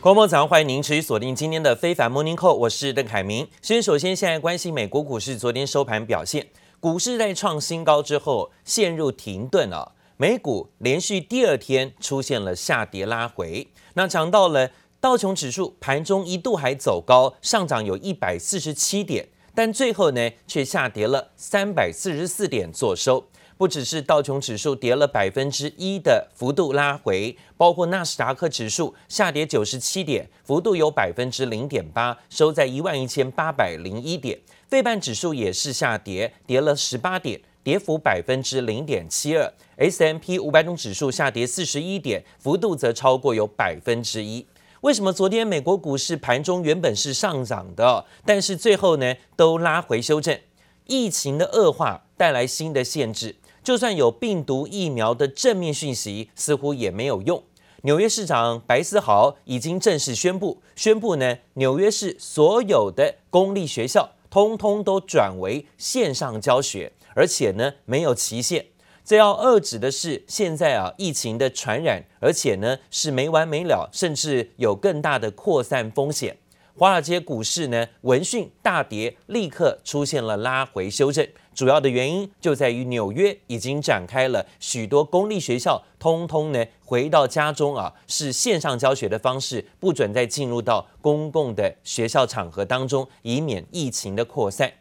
各位早上欢迎您持续锁定今天的非凡 Morning Call，我是邓凯明。先首先现在关心美国股市昨天收盘表现，股市在创新高之后陷入停顿啊，美股连续第二天出现了下跌拉回。那讲到了道琼指数盘中一度还走高，上涨有一百四十七点，但最后呢却下跌了三百四十四点作收。不只是道琼指数跌了百分之一的幅度拉回，包括纳斯达克指数下跌九十七点，幅度有百分之零点八，收在一万一千八百零一点。费半指数也是下跌，跌了十八点，跌幅百分之零点七二。S M P 五百种指数下跌四十一点，幅度则超过有百分之一。为什么昨天美国股市盘中原本是上涨的，但是最后呢都拉回修正？疫情的恶化带来新的限制。就算有病毒疫苗的正面讯息，似乎也没有用。纽约市长白思豪已经正式宣布，宣布呢，纽约市所有的公立学校通通都转为线上教学，而且呢没有期限。这要遏制的是现在啊疫情的传染，而且呢是没完没了，甚至有更大的扩散风险。华尔街股市呢闻讯大跌，立刻出现了拉回修正。主要的原因就在于纽约已经展开了许多公立学校，通通呢回到家中啊，是线上教学的方式，不准再进入到公共的学校场合当中，以免疫情的扩散。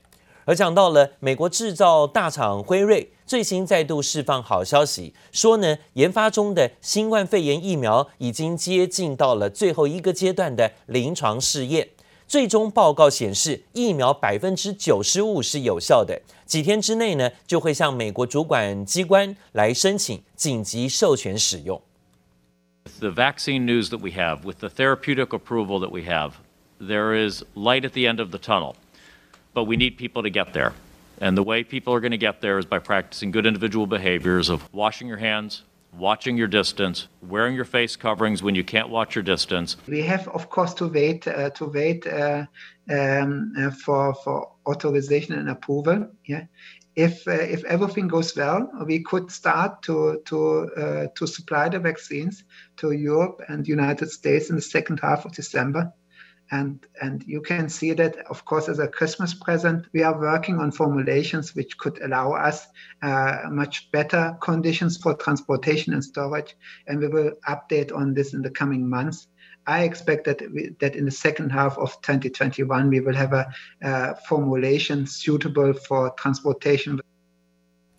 而讲到了美国制造大厂辉瑞，最新再度释放好消息，说呢研发中的新冠肺炎疫苗已经接近到了最后一个阶段的临床试验。最终报告显示，疫苗百分之九十五是有效的。几天之内呢，就会向美国主管机关来申请紧急授权使用。The vaccine news that we have, with the therapeutic approval that we have, there is light at the end of the tunnel, but we need people to get there. And the way people are going to get there is by practicing good individual behaviors of washing your hands. Watching your distance, wearing your face coverings when you can't watch your distance. We have, of course, to wait uh, to wait uh, um, uh, for for authorization and approval. Yeah, if uh, if everything goes well, we could start to to uh, to supply the vaccines to Europe and United States in the second half of December and and you can see that of course as a christmas present we are working on formulations which could allow us uh, much better conditions for transportation and storage. And we will update on this in the coming months. I expect that we, that in the second half of 2021 we will have a, a formulation suitable for transportation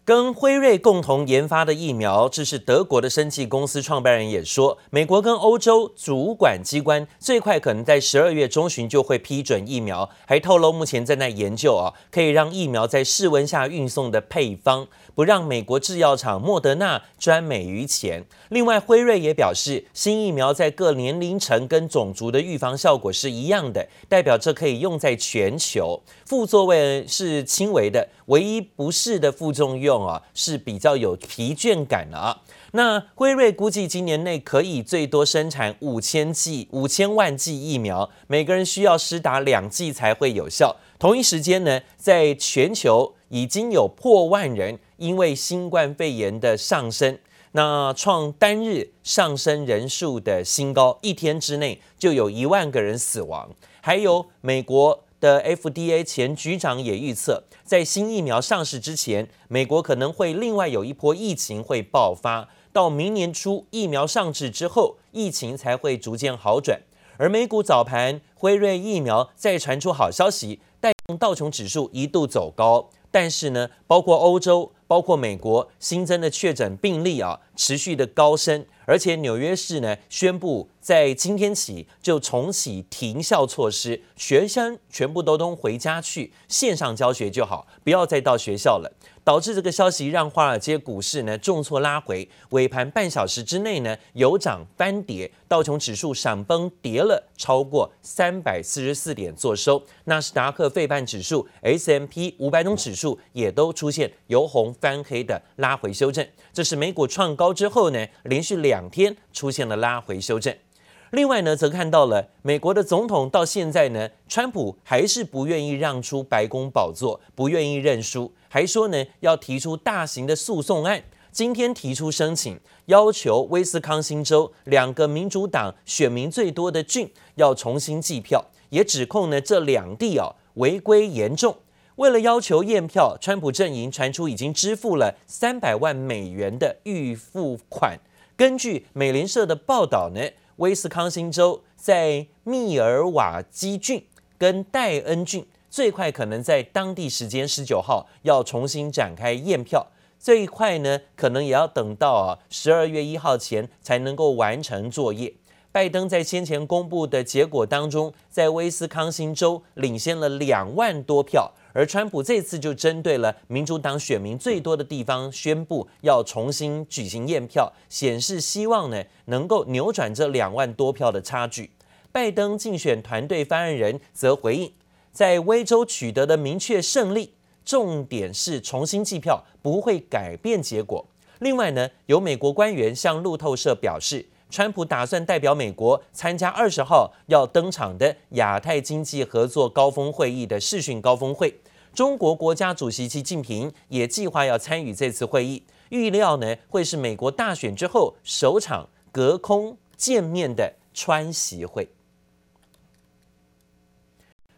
跟辉瑞共同研发的疫苗，这是德国的生技公司创办人也说，美国跟欧洲主管机关最快可能在十二月中旬就会批准疫苗，还透露目前正在研究啊，可以让疫苗在室温下运送的配方，不让美国制药厂莫德纳专美于前。另外，辉瑞也表示，新疫苗在各年龄层跟种族的预防效果是一样的，代表这可以用在全球，副作用是轻微的，唯一不适的副作用。啊，是比较有疲倦感的啊。那辉瑞估计今年内可以最多生产五千剂、五千万剂疫苗，每个人需要施打两剂才会有效。同一时间呢，在全球已经有破万人因为新冠肺炎的上升，那创单日上升人数的新高，一天之内就有一万个人死亡。还有美国。的 FDA 前局长也预测，在新疫苗上市之前，美国可能会另外有一波疫情会爆发。到明年初疫苗上市之后，疫情才会逐渐好转。而美股早盘，辉瑞疫苗再传出好消息，带动道琼指数一度走高。但是呢，包括欧洲、包括美国新增的确诊病例啊，持续的高升。而且纽约市呢宣布，在今天起就重启停校措施，学生全部都都回家去线上教学就好，不要再到学校了。导致这个消息让华尔街股市呢重挫拉回，尾盘半小时之内呢有涨翻跌，道琼指数闪崩跌了超过三百四十四点作收，纳斯达克费半指数、S M P 五百种指数也都出现由红翻黑的拉回修正。这是美股创高之后呢连续两天出现了拉回修正。另外呢，则看到了美国的总统到现在呢，川普还是不愿意让出白宫宝座，不愿意认输，还说呢要提出大型的诉讼案，今天提出申请，要求威斯康星州两个民主党选民最多的郡要重新计票，也指控呢这两地啊违规严重。为了要求验票，川普阵营传出已经支付了三百万美元的预付款。根据美联社的报道呢，威斯康星州在密尔瓦基郡跟戴恩郡最快可能在当地时间十九号要重新展开验票。最快呢，可能也要等到十二月一号前才能够完成作业。拜登在先前公布的结果当中，在威斯康星州领先了两万多票，而川普这次就针对了民主党选民最多的地方，宣布要重新举行验票，显示希望呢能够扭转这两万多票的差距。拜登竞选团队发言人则回应，在威州取得的明确胜利。重点是重新计票不会改变结果。另外呢，有美国官员向路透社表示，川普打算代表美国参加二十号要登场的亚太经济合作高峰会议的视讯高峰会。中国国家主席习近平也计划要参与这次会议，预料呢会是美国大选之后首场隔空见面的川习会。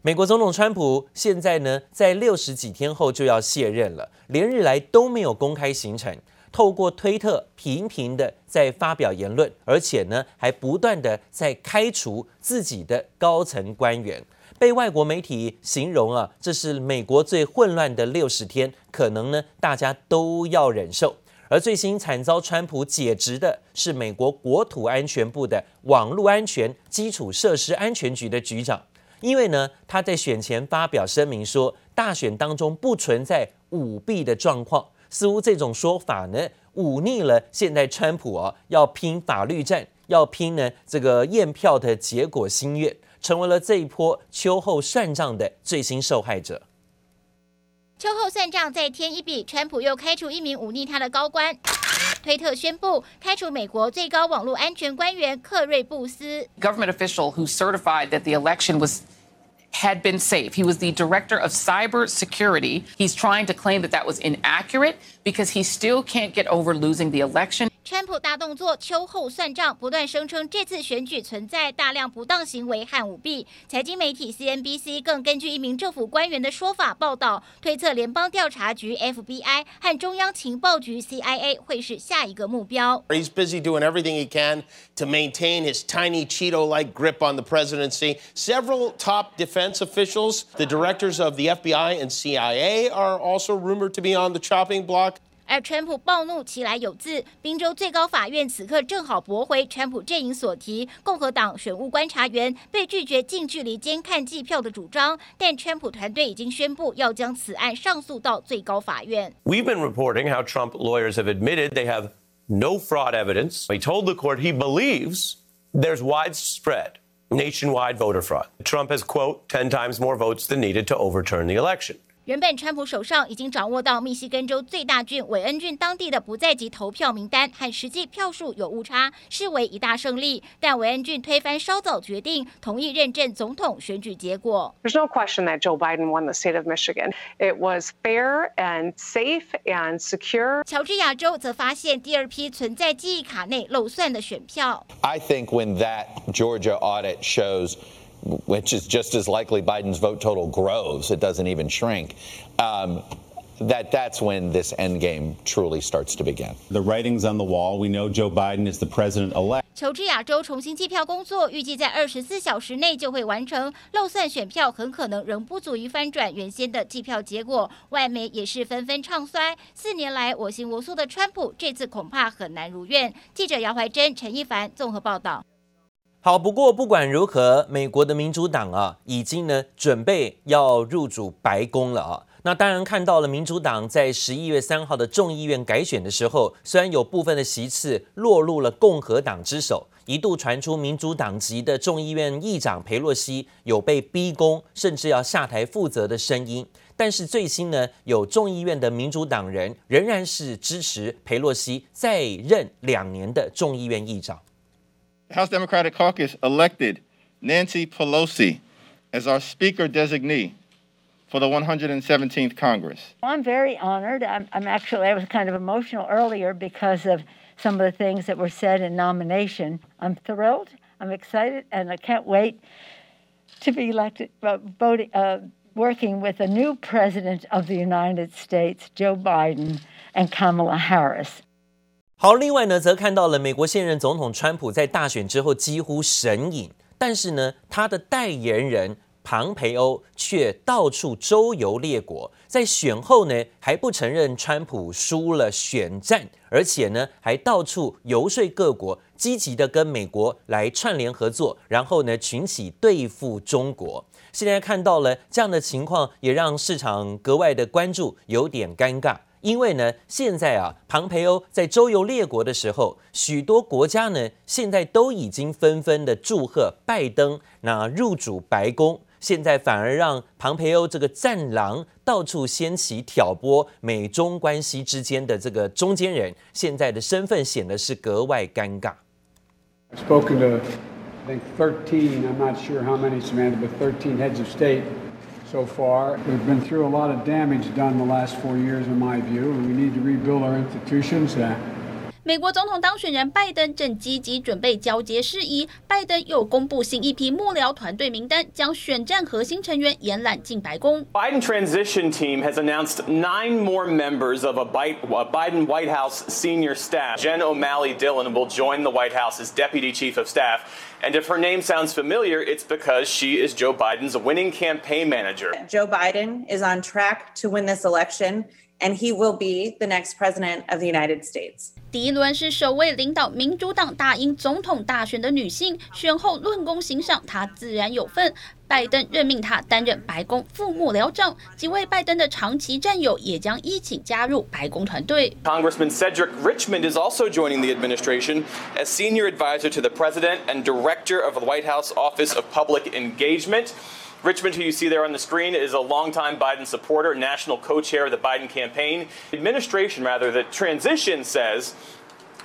美国总统川普现在呢，在六十几天后就要卸任了，连日来都没有公开行程，透过推特频频的在发表言论，而且呢，还不断的在开除自己的高层官员，被外国媒体形容啊，这是美国最混乱的六十天，可能呢，大家都要忍受。而最新惨遭川普解职的是美国国土安全部的网络安全基础设施安全局的局长。因为呢，他在选前发表声明说，大选当中不存在舞弊的状况，似乎这种说法呢，忤逆了现在川普哦要拼法律战，要拼呢这个验票的结果心愿，成为了这一波秋后算账的最新受害者。秋后算账再添一笔，川普又开除一名忤逆他的高官，推特宣布开除美国最高网络安全官员克瑞布斯。Government official who certified that the election was had been safe. He was the director of cyber security. He's trying to claim that that was inaccurate because he still can't get over losing the election. 川普大动作，秋后算账，不断声称这次选举存在大量不当行为和舞弊。财经媒体 CNBC 更根据一名政府官员的说法报道，推测联邦调查局 FBI 和中央情报局 CIA 会是下一个目标。He's busy doing everything he can to maintain his tiny Cheeto-like grip on the presidency. Several top defense officials, the directors of the FBI and CIA, are also rumored to be on the chopping block. 而川普暴怒其来有自，宾州最高法院此刻正好驳回川普阵营所提共和党选务观察员被拒绝近距离监看计票的主张，但川普团队已经宣布要将此案上诉到最高法院。We've been reporting how Trump lawyers have admitted they have no fraud evidence. He told the court he believes there's widespread nationwide voter fraud. Trump has, quote, 10 times more votes than needed to overturn the election. 原本川普手上已经掌握到密西根州最大郡韦恩郡当地的不在籍投票名单和实际票数有误差，视为一大胜利。但韦恩郡推翻稍早决定，同意认证总统选举结果。There's no question that Joe Biden won the state of Michigan. It was fair and safe and secure. 乔治亚州则发现第二批存在记忆卡内漏算的选票。I think when that Georgia audit shows which is just as likely Biden's vote total grows, it doesn't even shrink. Um, that that's when this end game truly starts to begin. The writing's on the wall. We know Joe Biden is the president elect. 乔治亚洲重新计票工作预计在二十四小时内就会完成，漏算选票很可能仍不足以翻转原先的计票结果。外媒也是纷纷唱衰，四年来我行我素的川普，这次恐怕很难如愿。记者姚怀珍、陈一凡综合报道。好，不过不管如何，美国的民主党啊，已经呢准备要入主白宫了啊。那当然看到了，民主党在十一月三号的众议院改选的时候，虽然有部分的席次落入了共和党之手，一度传出民主党籍的众议院议长裴洛西有被逼宫，甚至要下台负责的声音。但是最新呢，有众议院的民主党人仍然是支持裴洛西再任两年的众议院议长。House Democratic Caucus elected Nancy Pelosi as our Speaker designee for the 117th Congress. I'm very honored. I'm, I'm actually, I was kind of emotional earlier because of some of the things that were said in nomination. I'm thrilled, I'm excited, and I can't wait to be elected, uh, voting, uh, working with the new president of the United States, Joe Biden, and Kamala Harris. 好，另外呢，则看到了美国现任总统川普在大选之后几乎神隐，但是呢，他的代言人。庞培欧却到处周游列国，在选后呢还不承认川普输了选战，而且呢还到处游说各国，积极的跟美国来串联合作，然后呢群起对付中国。现在看到了这样的情况，也让市场格外的关注，有点尴尬。因为呢，现在啊，庞培欧在周游列国的时候，许多国家呢现在都已经纷纷的祝贺拜登那入主白宫。现在反而让庞培欧这个战狼到处掀起挑拨美中关系之间的这个中间人，现在的身份显得是格外尴尬。Spoken to, I think, 13, I'm not sure how many, Samantha, but 13 heads of state so far. We've been through a lot of damage done the last four years, in my view, and we need to rebuild our institutions. Uh, 美国总统当选人拜登正积极准备交接事宜，拜登又公布新一批幕僚团队名单，将选战核心成员延揽进白宫。Biden transition team has announced nine more members of a Biden White House senior staff. Jen O'Malley Dillon will join the White House as deputy chief of staff. And if her name sounds familiar, it's because she is Joe Biden's winning campaign manager. Joe Biden is on track to win this election. And he will be the next president of the United States. 第一轮是首位领导民主党打赢总统大选的女性，选后论功行赏，她自然有份。拜登任命她担任白宫副幕僚长，几位拜登的长期战友也将一起加入白宫团队。Congressman Cedric Richmond is also joining the administration as senior advisor to the president and director of the White House Office of Public Engagement. Richmond, who you see there on the screen, is a longtime Biden supporter, national co-chair of the Biden campaign. Administration, rather, the transition says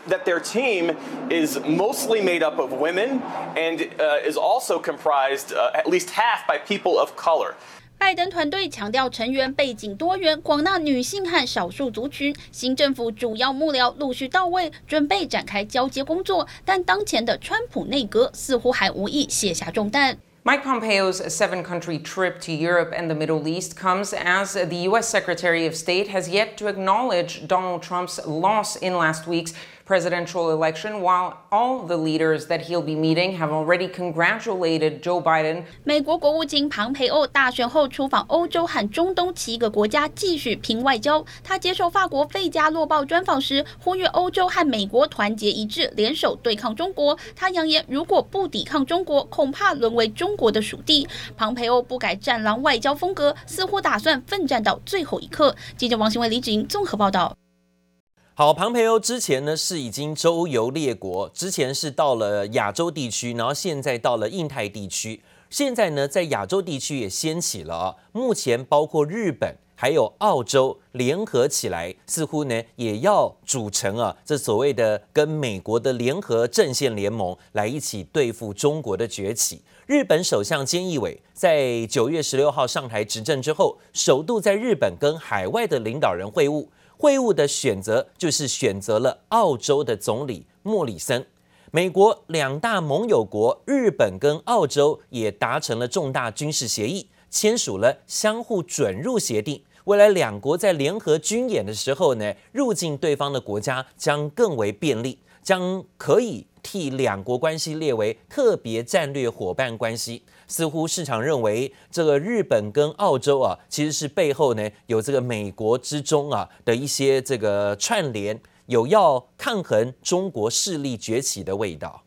that their team is mostly made up of women and uh, is also comprised uh, at least half by people of color. 拜登团队强调成员背景多元，广纳女性和少数族群。新政府主要幕僚陆续到位，准备展开交接工作。但当前的川普内阁似乎还无意卸下重担。 Mike Pompeo's seven country trip to Europe and the Middle East comes as the U.S. Secretary of State has yet to acknowledge Donald Trump's loss in last week's presidential election, while all the leaders that he'll be meeting have already congratulated Joe Biden. 美国国务卿庞培欧大选后出访欧洲和中东七个国家，继续拼外交。他接受法国《费加洛报》专访时，呼吁欧洲和美国团结一致，联手对抗中国。他扬言，如果不抵抗中国，恐怕沦为中国的属地。庞培欧不改战狼外交风格，似乎打算奋战到最后一刻。记者王新伟、李芷莹综合报道。好，庞培欧之前呢是已经周游列国，之前是到了亚洲地区，然后现在到了印太地区，现在呢在亚洲地区也掀起了，目前包括日本还有澳洲联合起来，似乎呢也要组成啊这所谓的跟美国的联合阵线联盟，来一起对付中国的崛起。日本首相菅义伟在九月十六号上台执政之后，首度在日本跟海外的领导人会晤。会晤的选择就是选择了澳洲的总理莫里森。美国两大盟友国日本跟澳洲也达成了重大军事协议，签署了相互准入协定。未来两国在联合军演的时候呢，入境对方的国家将更为便利，将可以替两国关系列为特别战略伙伴关系。似乎市场认为，这个日本跟澳洲啊，其实是背后呢有这个美国之中啊的一些这个串联，有要抗衡中国势力崛起的味道。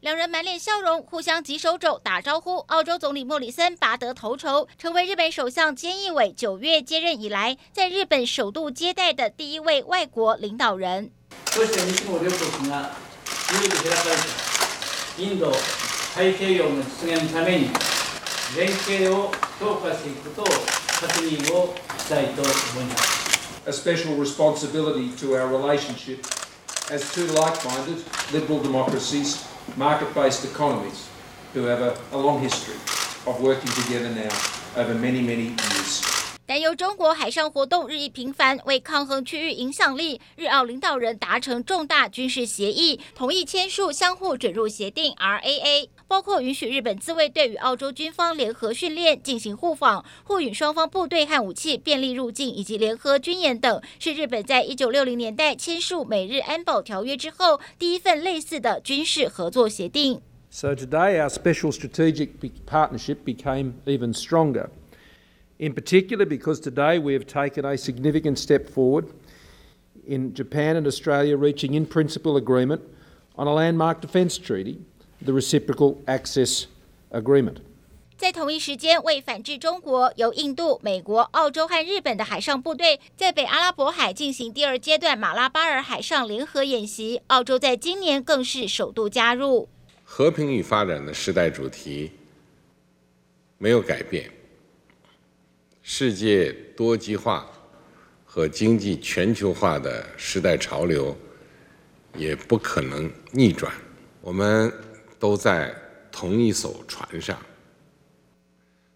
两人满脸笑容，互相举手肘打招呼。澳洲总理莫里森拔得头筹，成为日本首相菅义伟九月接任以来，在日本首度接待的第一位外国领导人。太平洋の実现のために连携を强化していくことを确认をしたいと思います。A special responsibility to our relationship as two like-minded liberal democracies, market-based economies who have a, a long history of working together now over many, many years. 由中国海上活动日益频繁，为抗衡区域影响力，日澳领导人达成重大军事协议，同意签署相互准入协定 （RAA），包括允许日本自卫队与澳洲军方联合训练、进行互访、互允双方部队和武器便利入境以及联合军演等，是日本在一九六零年代签署美日安保条约之后第一份类似的军事合作协定。So today our special strategic partnership became even stronger. In particular because today we have taken a significant step forward in Japan and Australia reaching in principle agreement on a landmark defence treaty, the Reciprocal Access Agreement. 在同一时间，为反制中国，由印度、美国、澳洲和日本的海上部队在北阿拉伯海进行第二阶段马拉巴尔海上联合演习。澳洲在今年更是首度加入。和平与发展的时代主题没有改变。世界多极化和经济全球化的时代潮流也不可能逆转。我们都在同一艘船上，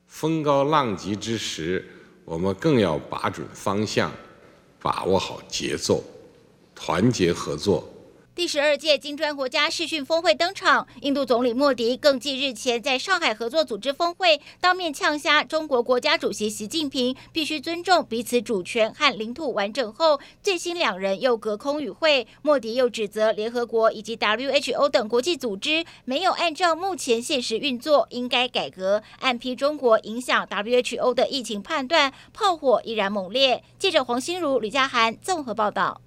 风高浪急之时，我们更要把准方向，把握好节奏，团结合作。第十二届金砖国家视讯峰会登场，印度总理莫迪更继日前在上海合作组织峰会当面呛瞎中国国家主席习近平必须尊重彼此主权和领土完整后，最新两人又隔空与会。莫迪又指责联合国以及 WHO 等国际组织没有按照目前现实运作，应该改革。暗批中国影响 WHO 的疫情判断，炮火依然猛烈。记者黄心如、吕佳涵综合报道。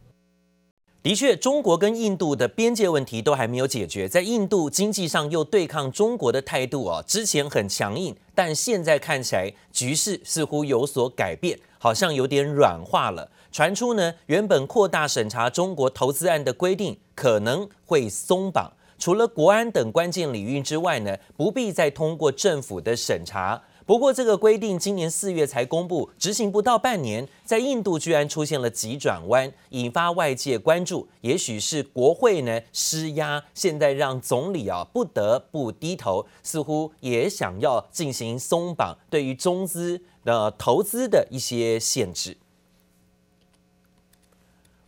的确，中国跟印度的边界问题都还没有解决，在印度经济上又对抗中国的态度啊，之前很强硬，但现在看起来局势似乎有所改变，好像有点软化了。传出呢，原本扩大审查中国投资案的规定可能会松绑，除了国安等关键领域之外呢，不必再通过政府的审查。不过，这个规定今年四月才公布，执行不到半年，在印度居然出现了急转弯，引发外界关注。也许是国会呢施压，现在让总理啊不得不低头，似乎也想要进行松绑，对于中资的投资的一些限制。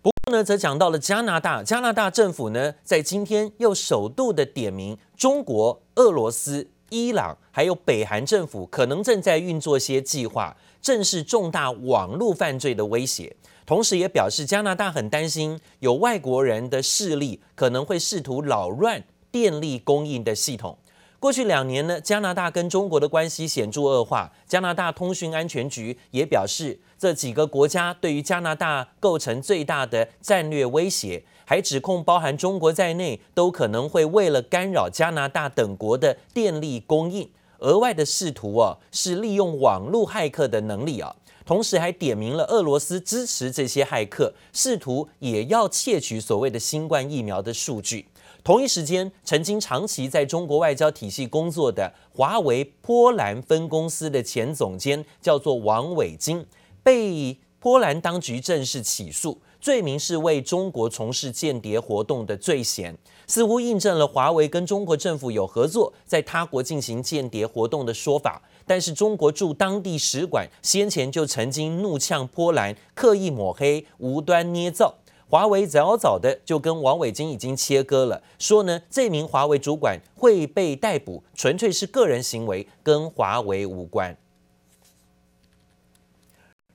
不过呢，则讲到了加拿大，加拿大政府呢在今天又首度的点名中国、俄罗斯。伊朗还有北韩政府可能正在运作些计划，正是重大网络犯罪的威胁。同时，也表示加拿大很担心有外国人的势力可能会试图扰乱电力供应的系统。过去两年呢，加拿大跟中国的关系显著恶化。加拿大通讯安全局也表示，这几个国家对于加拿大构成最大的战略威胁。还指控包含中国在内，都可能会为了干扰加拿大等国的电力供应，额外的试图啊，是利用网络骇客的能力啊，同时还点名了俄罗斯支持这些骇客，试图也要窃取所谓的新冠疫苗的数据。同一时间，曾经长期在中国外交体系工作的华为波兰分公司的前总监叫做王伟金，被波兰当局正式起诉。罪名是为中国从事间谍活动的罪嫌，似乎印证了华为跟中国政府有合作，在他国进行间谍活动的说法。但是中国驻当地使馆先前就曾经怒呛波兰刻意抹黑、无端捏造。华为早早的就跟王伟京已经切割了，说呢，这名华为主管会被逮捕，纯粹是个人行为，跟华为无关。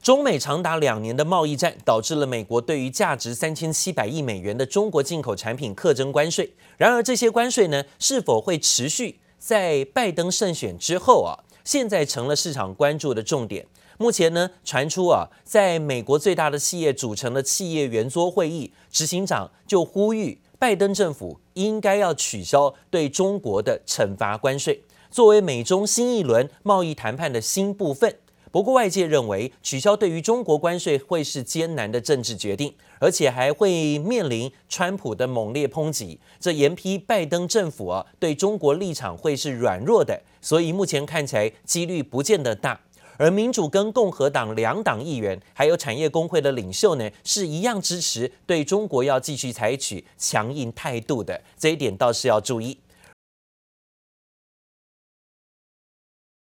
中美长达两年的贸易战，导致了美国对于价值三千七百亿美元的中国进口产品课征关税。然而，这些关税呢，是否会持续在拜登胜选之后啊？现在成了市场关注的重点。目前呢，传出啊，在美国最大的企业组成的企业圆桌会议，执行长就呼吁拜登政府应该要取消对中国的惩罚关税，作为美中新一轮贸易谈判的新部分。不过，外界认为取消对于中国关税会是艰难的政治决定，而且还会面临川普的猛烈抨击。这严批拜登政府啊，对中国立场会是软弱的，所以目前看起来几率不见得大。而民主跟共和党两党议员还有产业工会的领袖呢，是一样支持对中国要继续采取强硬态度的，这一点倒是要注意。